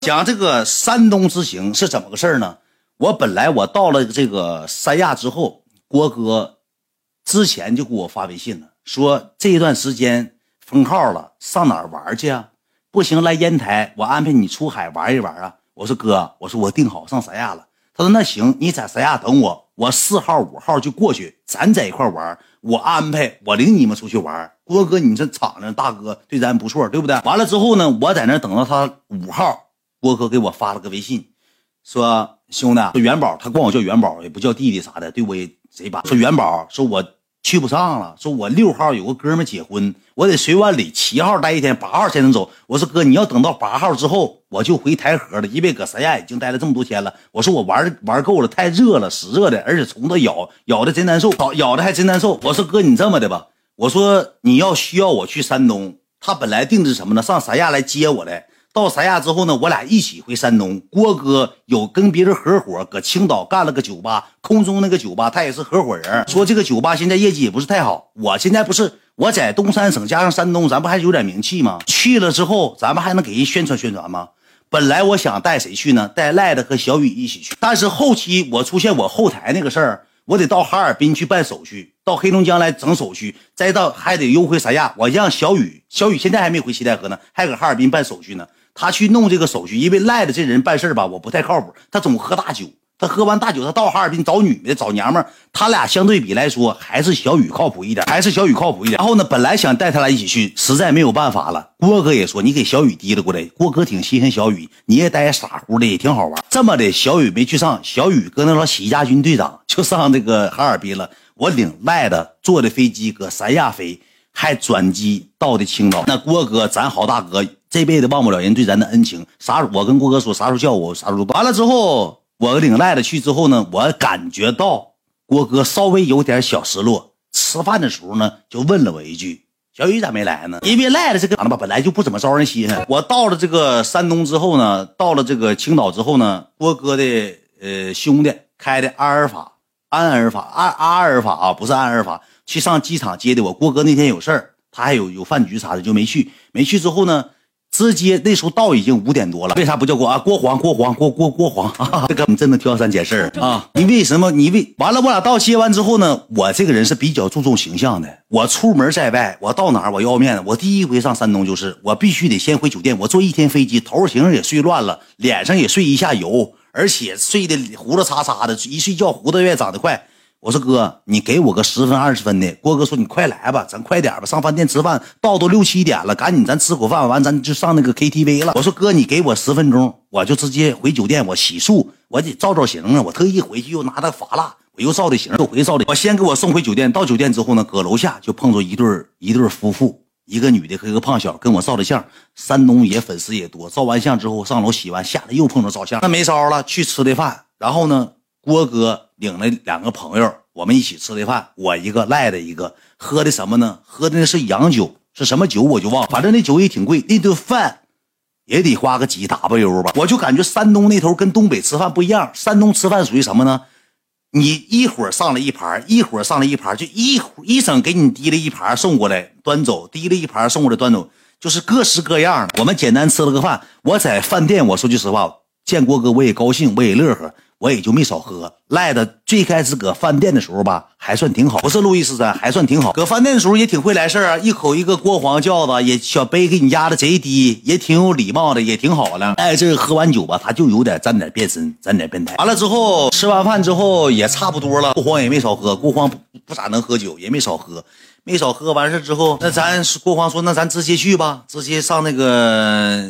讲这个山东之行是怎么个事儿呢？我本来我到了这个三亚之后，郭哥之前就给我发微信了，说这一段时间封号了，上哪儿玩去啊？不行，来烟台，我安排你出海玩一玩啊。我说哥，我说我定好上三亚了。他说那行，你在三亚等我，我四号五号就过去，咱在一块玩。我安排，我领你们出去玩。郭哥，你这敞亮大哥对咱不错，对不对？完了之后呢，我在那等到他五号，郭哥给我发了个微信，说兄弟，说元宝，他管我叫元宝，也不叫弟弟啥的，对我也贼把。说元宝，说我去不上了，说我六号有个哥们结婚，我得随完礼，七号待一天，八号才能走。我说哥，你要等到八号之后，我就回台河了，因为搁三亚已经待了这么多天了。我说我玩玩够了，太热了，死热的，而且虫子咬咬的真难受，咬咬的还真难受。我说哥，你这么的吧，我说你要需要我去山东，他本来定的是什么呢？上三亚来接我来。到三亚之后呢，我俩一起回山东。郭哥有跟别人合伙，搁青岛干了个酒吧，空中那个酒吧，他也是合伙人。说这个酒吧现在业绩也不是太好。我现在不是我在东三省加上山东，咱不还有点名气吗？去了之后，咱们还能给人宣传宣传吗？本来我想带谁去呢？带赖的和小雨一起去。但是后期我出现我后台那个事儿，我得到哈尔滨去办手续，到黑龙江来整手续，再到还得又回三亚。我让小雨，小雨现在还没回西戴河呢，还搁哈尔滨办手续呢。他去弄这个手续，因为赖的这人办事吧，我不太靠谱。他总喝大酒，他喝完大酒，他到哈尔滨找女的，找娘们他俩相对比来说，还是小雨靠谱一点，还是小雨靠谱一点。然后呢，本来想带他俩一起去，实在没有办法了。郭哥也说，你给小雨提了过来。郭哥挺稀罕小雨，你也带傻乎的，也挺好玩。这么的，小雨没去上，小雨搁那老洗家军队长就上那个哈尔滨了。我领赖的坐的飞机搁三亚飞，还转机到的青岛。那郭哥，咱好大哥。这辈子忘不了人对咱的恩情，啥？我跟郭哥说，啥时候叫我，啥时候完了之后，我领赖子去之后呢，我感觉到郭哥稍微有点小失落。吃饭的时候呢，就问了我一句：“小雨咋没来呢？”因为赖子这个长得吧，本来就不怎么招人稀罕。我到了这个山东之后呢，到了这个青岛之后呢，郭哥的呃兄弟开的阿尔法、安尔法、阿阿尔法啊，不是安尔法，去上机场接的我。郭哥那天有事儿，他还有有饭局啥的，就没去。没去之后呢。直接那时候到已经五点多了，为啥不叫郭啊？郭黄，郭黄，郭郭郭黄，这哥们真的挑三拣四啊！你为什么？你为完了，我俩到接完之后呢？我这个人是比较注重形象的。我出门在外，我到哪儿我要面子。我第一回上山东就是，我必须得先回酒店。我坐一天飞机，头型也睡乱了，脸上也睡一下油，而且睡的胡子擦擦的，一睡觉胡子越长得快。我说哥，你给我个十分二十分的。郭哥说你快来吧，咱快点吧，上饭店吃饭，到都六七点了，赶紧咱吃口饭，完咱就上那个 KTV 了。我说哥，你给我十分钟，我就直接回酒店，我洗漱，我得照照型啊。我特意回去又拿的发蜡，我又照的型，又回照的。我先给我送回酒店，到酒店之后呢，搁楼下就碰着一对一对夫妇，一个女的和一个胖小跟我照的相。山东也粉丝也多，照完相之后上楼洗完，下来又碰着照相，那没招了，去吃的饭。然后呢？郭哥领了两个朋友，我们一起吃的饭，我一个赖的一个，喝的什么呢？喝的那是洋酒，是什么酒我就忘了，反正那酒也挺贵，那顿饭也得花个几 W 吧。我就感觉山东那头跟东北吃饭不一样，山东吃饭属于什么呢？你一会儿上来一盘，一会儿上来一盘，就一一整给你提了一盘送过来端走，提了一盘送过来端走，就是各式各样的。我们简单吃了个饭，我在饭店，我说句实话，见郭哥我也高兴，我也乐呵。我也就没少喝，赖的最开始搁饭店的时候吧，还算挺好，不是路易斯山，还算挺好。搁饭店的时候也挺会来事儿啊，一口一个郭黄轿子，也小杯给你压的贼低，也挺有礼貌的，也挺好的。哎，这喝完酒吧，他就有点沾点变身，沾点变态。完了之后，吃完饭之后也差不多了，郭黄也没少喝，郭黄不不咋能喝酒，也没少喝，没少喝。完事之后，那咱郭黄说，那咱直接去吧，直接上那个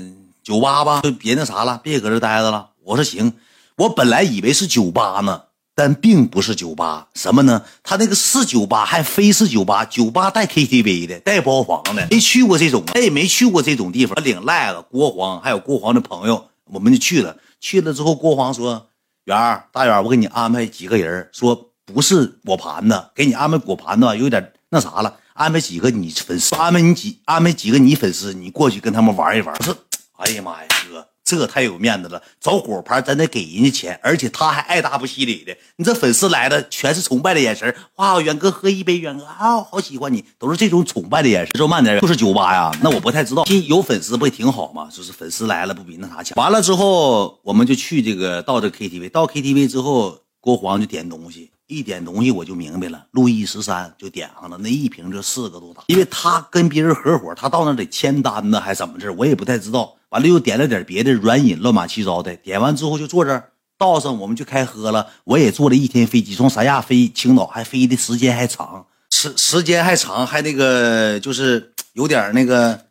酒吧吧，就别那啥了，别搁这待着了。我说行。我本来以为是酒吧呢，但并不是酒吧，什么呢？他那个是酒吧，还非是酒吧，酒吧带 KTV 的，带包房的，没去过这种，他也没去过这种地方。他领赖子郭黄，还有郭黄的朋友，我们就去了。去了之后，郭黄说：“圆儿，大圆，我给你安排几个人，说不是果盘子，给你安排果盘子有点那啥了，安排几个你粉丝，安排你几安排几个你粉丝，你过去跟他们玩一玩。”不是：“哎呀妈呀，哥。”这太有面子了，找果盘咱得给人家钱，而且他还爱答不理的。你这粉丝来了，全是崇拜的眼神。哇，远哥喝一杯，远哥啊，好喜欢你，都是这种崇拜的眼神。说慢点，就是酒吧呀？那我不太知道。有粉丝不也挺好吗？就是粉丝来了，不比那啥强？完了之后，我们就去这个到这 KTV，到 KTV 之后，郭黄就点东西。一点东西我就明白了，路易十三就点上了，那一瓶就四个多打，因为他跟别人合伙，他到那得签单呢，还是怎么着，我也不太知道。完了又点了点别的软饮，乱码七糟的。点完之后就坐这儿倒上，我们就开喝了。我也坐了一天飞机，从三亚飞青岛，还飞的时间还长，时时间还长，还那个就是有点那个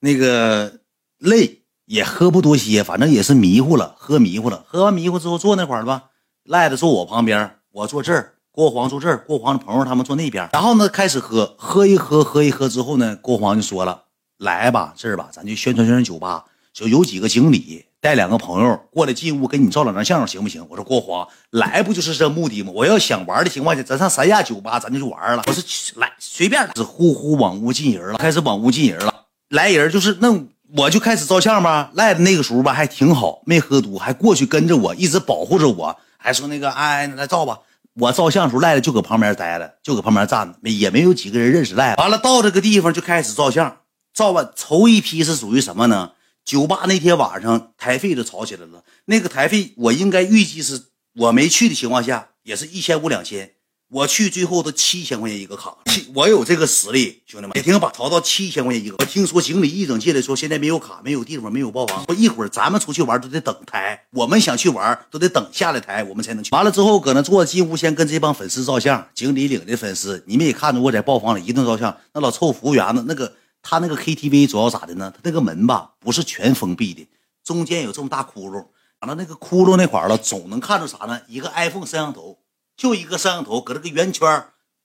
那个累，也喝不多些，反正也是迷糊了，喝迷糊了。喝完迷糊之后坐那块儿吧，赖子坐我旁边。我坐这儿，郭黄坐这儿，郭黄的朋友他们坐那边。然后呢，开始喝，喝一喝，喝一喝之后呢，郭黄就说了：“来吧，这儿吧，咱就宣传宣传酒吧。就有几个经理带两个朋友过来进屋，给你照两张相，行不行？”我说：“郭华来不就是这目的吗？我要想玩的情况下，咱上三亚酒吧，咱就去玩了。”我说：“来，随便。”是呼呼往屋进人了，开始往屋进人了。来人就是那，我就开始照相吧。赖的那个时候吧，还挺好，没喝多，还过去跟着我，一直保护着我，还说那个哎，来照吧。我照相时候赖子就搁旁边待着，就搁旁边站着，也没有几个人认识赖子。完了到这个地方就开始照相，照完头一批是属于什么呢？酒吧那天晚上台费就吵起来了，那个台费我应该预计是我没去的情况下也是一千五两千。我去最后都七千块钱一个卡，我有这个实力，兄弟们也听把淘到七千块钱一个。我听说经理一整进来说现在没有卡，没有地方，没有包房。说一会儿咱们出去玩都得等台，我们想去玩都得等下来台，我们才能去。完了之后搁那坐进屋先跟这帮粉丝照相，经理领的粉丝，你们也看着我在包房里一顿照相。那老臭服务员子，那个他那个 KTV 主要咋的呢？他那个门吧不是全封闭的，中间有这么大窟窿，完了那个窟窿那块了总能看着啥呢？一个 iPhone 摄像头。就一个摄像头搁这个圆圈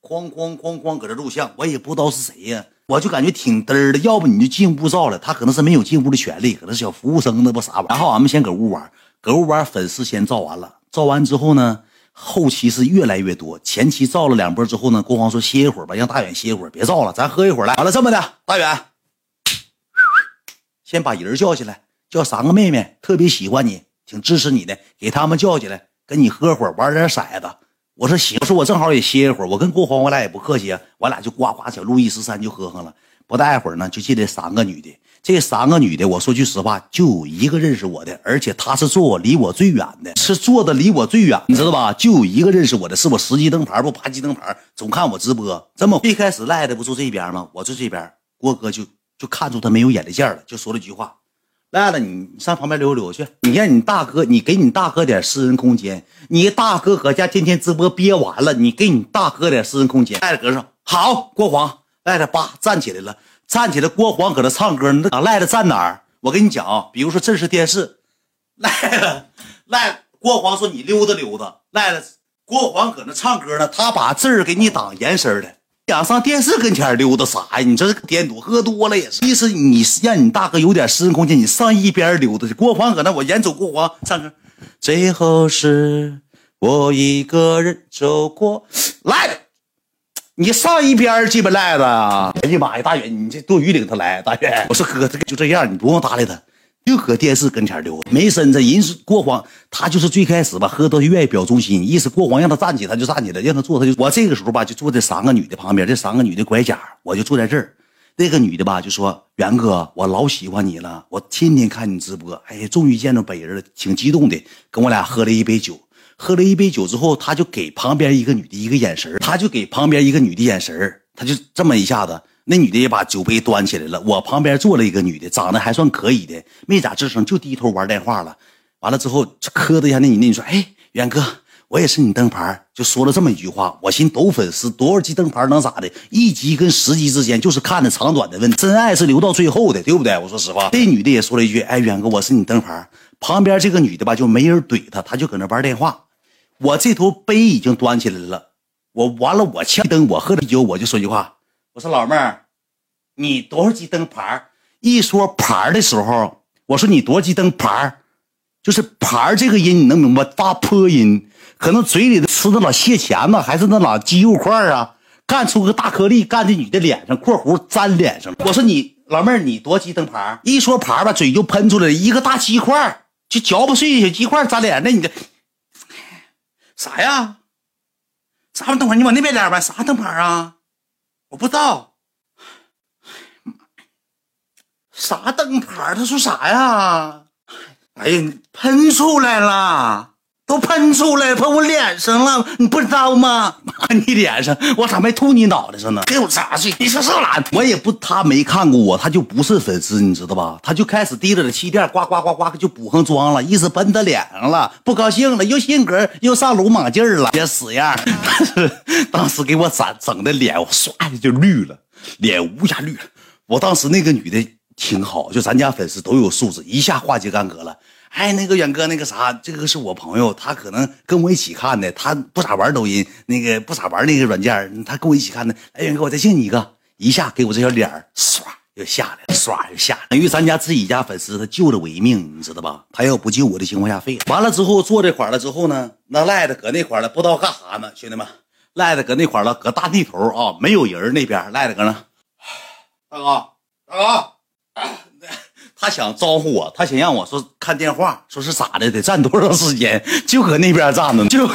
哐哐哐哐搁这录像，我也不知道是谁呀，我就感觉挺嘚的。要不你就进屋照了，他可能是没有进屋的权利，可能是小服务生那不啥玩意儿。然后俺们先搁屋玩，搁屋玩，粉丝先照完了，照完之后呢，后期是越来越多。前期造了两波之后呢，国皇说歇一会儿吧，让大远歇一会儿，别造了，咱喝一会儿来。完了这么的，大远，先把人叫起来，叫三个妹妹，特别喜欢你，挺支持你的，给他们叫起来，跟你喝会儿，玩点骰子。我说行，我说我正好也歇一会儿。我跟郭黄，我俩也不客气，我俩就呱呱小路易十三就喝上了。不大一会儿呢，就进来三个女的。这三个女的，我说句实话，就有一个认识我的，而且她是坐我离我最远的，是坐的离我最远，你知道吧？就有一个认识我的，是我十级灯牌不八级灯牌，总看我直播。这么一开始赖的不坐这边吗？我坐这边，郭哥就就看出他没有眼力见了，就说了句话。赖了，你上旁边溜溜去。你让你大哥，你给你大哥点私人空间。你大哥搁家天天直播憋完了，你给你大哥点私人空间。赖子搁上，好，郭黄，赖子叭站起来了，站起来。郭黄搁那唱歌，那赖子站哪儿？我跟你讲，比如说这是电视，赖子赖郭黄说你溜达溜达，赖子郭黄搁那唱歌呢，他把字儿给你挡严实的。想上电视跟前溜达啥呀？你这是颠赌，喝多了也是。意思你让你大哥有点私人空间，你上一边溜达去。郭黄搁那，我眼走郭黄唱歌。最后是我一个人走过来，你上一边鸡巴赖子啊！哎呀妈呀，大远，你这多余领他来，大远。我说哥，他就这样，你不用搭理他。就搁电视跟前溜达，没身子。人是过黄，他就是最开始吧，喝多就愿意表忠心，意思过黄让他站起，他就站起来；让他坐，他就。我这个时候吧，就坐在三个女的旁边，这三个女的拐角，我就坐在这儿。那个女的吧，就说：“元哥，我老喜欢你了，我天天看你直播，哎呀，终于见着本人了，挺激动的。”跟我俩喝了一杯酒，喝了一杯酒之后，他就给旁边一个女的一个眼神他就给旁边一个女的眼神他就这么一下子。那女的也把酒杯端起来了，我旁边坐了一个女的，长得还算可以的，没咋吱声，就低头玩电话了。完了之后，磕的一下那女的，你说，哎，远哥，我也是你灯牌，就说了这么一句话。我寻抖粉丝多少级灯牌能咋的？一级跟十级之间就是看的长短的问题，真爱是留到最后的，对不对？我说实话，这女的也说了一句，哎，远哥，我是你灯牌。旁边这个女的吧，就没人怼她，她就搁那玩电话。我这头杯已经端起来了，我完了，我呛灯，我喝啤酒，我就说句话。我说老妹儿，你多少级灯牌？一说牌的时候，我说你多少级灯牌？就是牌这个音你能明白？发破音，可能嘴里的吃的老蟹钳子，还是那老鸡肉块啊？干出个大颗粒，干这女的脸上（括弧粘脸上）。我说你。老妹儿，你多级灯牌？一说牌吧，嘴就喷出来，一个大鸡块，就嚼不碎的小鸡块粘脸那。你这啥呀？啥玩意儿灯牌？你往那边点呗。啥灯牌啊？我不知道。啥灯牌？他说啥呀？哎呀，喷出来了。都喷出来，喷我脸上了，你不知道吗？妈，你脸上，我咋没吐你脑袋上呢？给我砸去！你说是哪？我也不，他没看过我，他就不是粉丝，你知道吧？他就开始提着的气垫，呱呱呱呱就补上妆了，意思喷他脸上了，不高兴了，又性格又上鲁莽劲儿了，别死样。当时给我整整的脸，我唰的就绿了，脸乌鸦绿了。我当时那个女的挺好，就咱家粉丝都有素质，一下化解干戈了。哎，那个远哥，那个啥，这个是我朋友，他可能跟我一起看的，他不咋玩抖音，那个不咋玩那个软件，他跟我一起看的。哎，远哥，我再敬你一个，一下给我这小脸儿唰就下来了，唰就下来等于咱家自己家粉丝，他救了我一命，你知道吧？他要不救我的情况下废了。完了之后坐这块了之后呢，那赖子搁那块了，不知道干啥呢，兄弟们，赖子搁那块了，搁大地头啊，没有人那边，赖子搁那，大哥，大哥。他想招呼我，他想让我说看电话，说是咋的，得站多长时间，就搁那边站着呢，就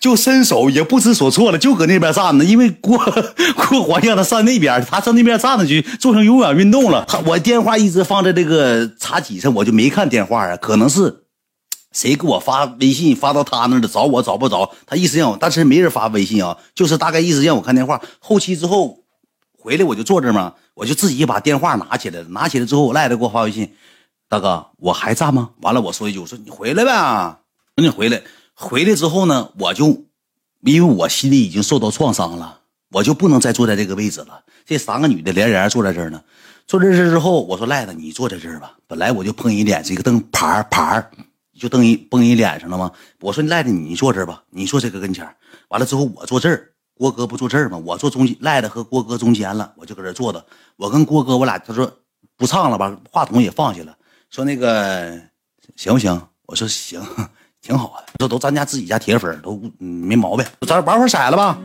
就伸手也不知所措了，就搁那边站着，因为过 过环让他上那边，他上那边站着去做成有氧运动了。我电话一直放在这个茶几上，我就没看电话啊，可能是谁给我发微信发到他那的，找我找不着，他意思让我，但是没人发微信啊，就是大概意思让我看电话。后期之后回来我就坐这嘛。我就自己把电话拿起来了，拿起来之后，我赖子给我发微信，大哥，我还站吗？完了，我说一句，我说你回来呗，你回来。回来之后呢，我就因为我心里已经受到创伤了，我就不能再坐在这个位置了。这三个女的连连坐在这儿呢，坐在这儿之后，我说赖子，你坐在这儿吧。本来我就碰人脸这个灯牌牌就蹬一崩人脸上了吗？我说赖子，你坐这儿吧，你坐这个跟前完了之后，我坐这儿。郭哥不坐这儿吗？我坐中间，赖的和郭哥中间了，我就搁这坐着。我跟郭哥，我俩他说不唱了吧，话筒也放下了，说那个行不行？我说行，挺好的。这都咱家自己家铁粉，都没毛病。咱玩会儿色了吧。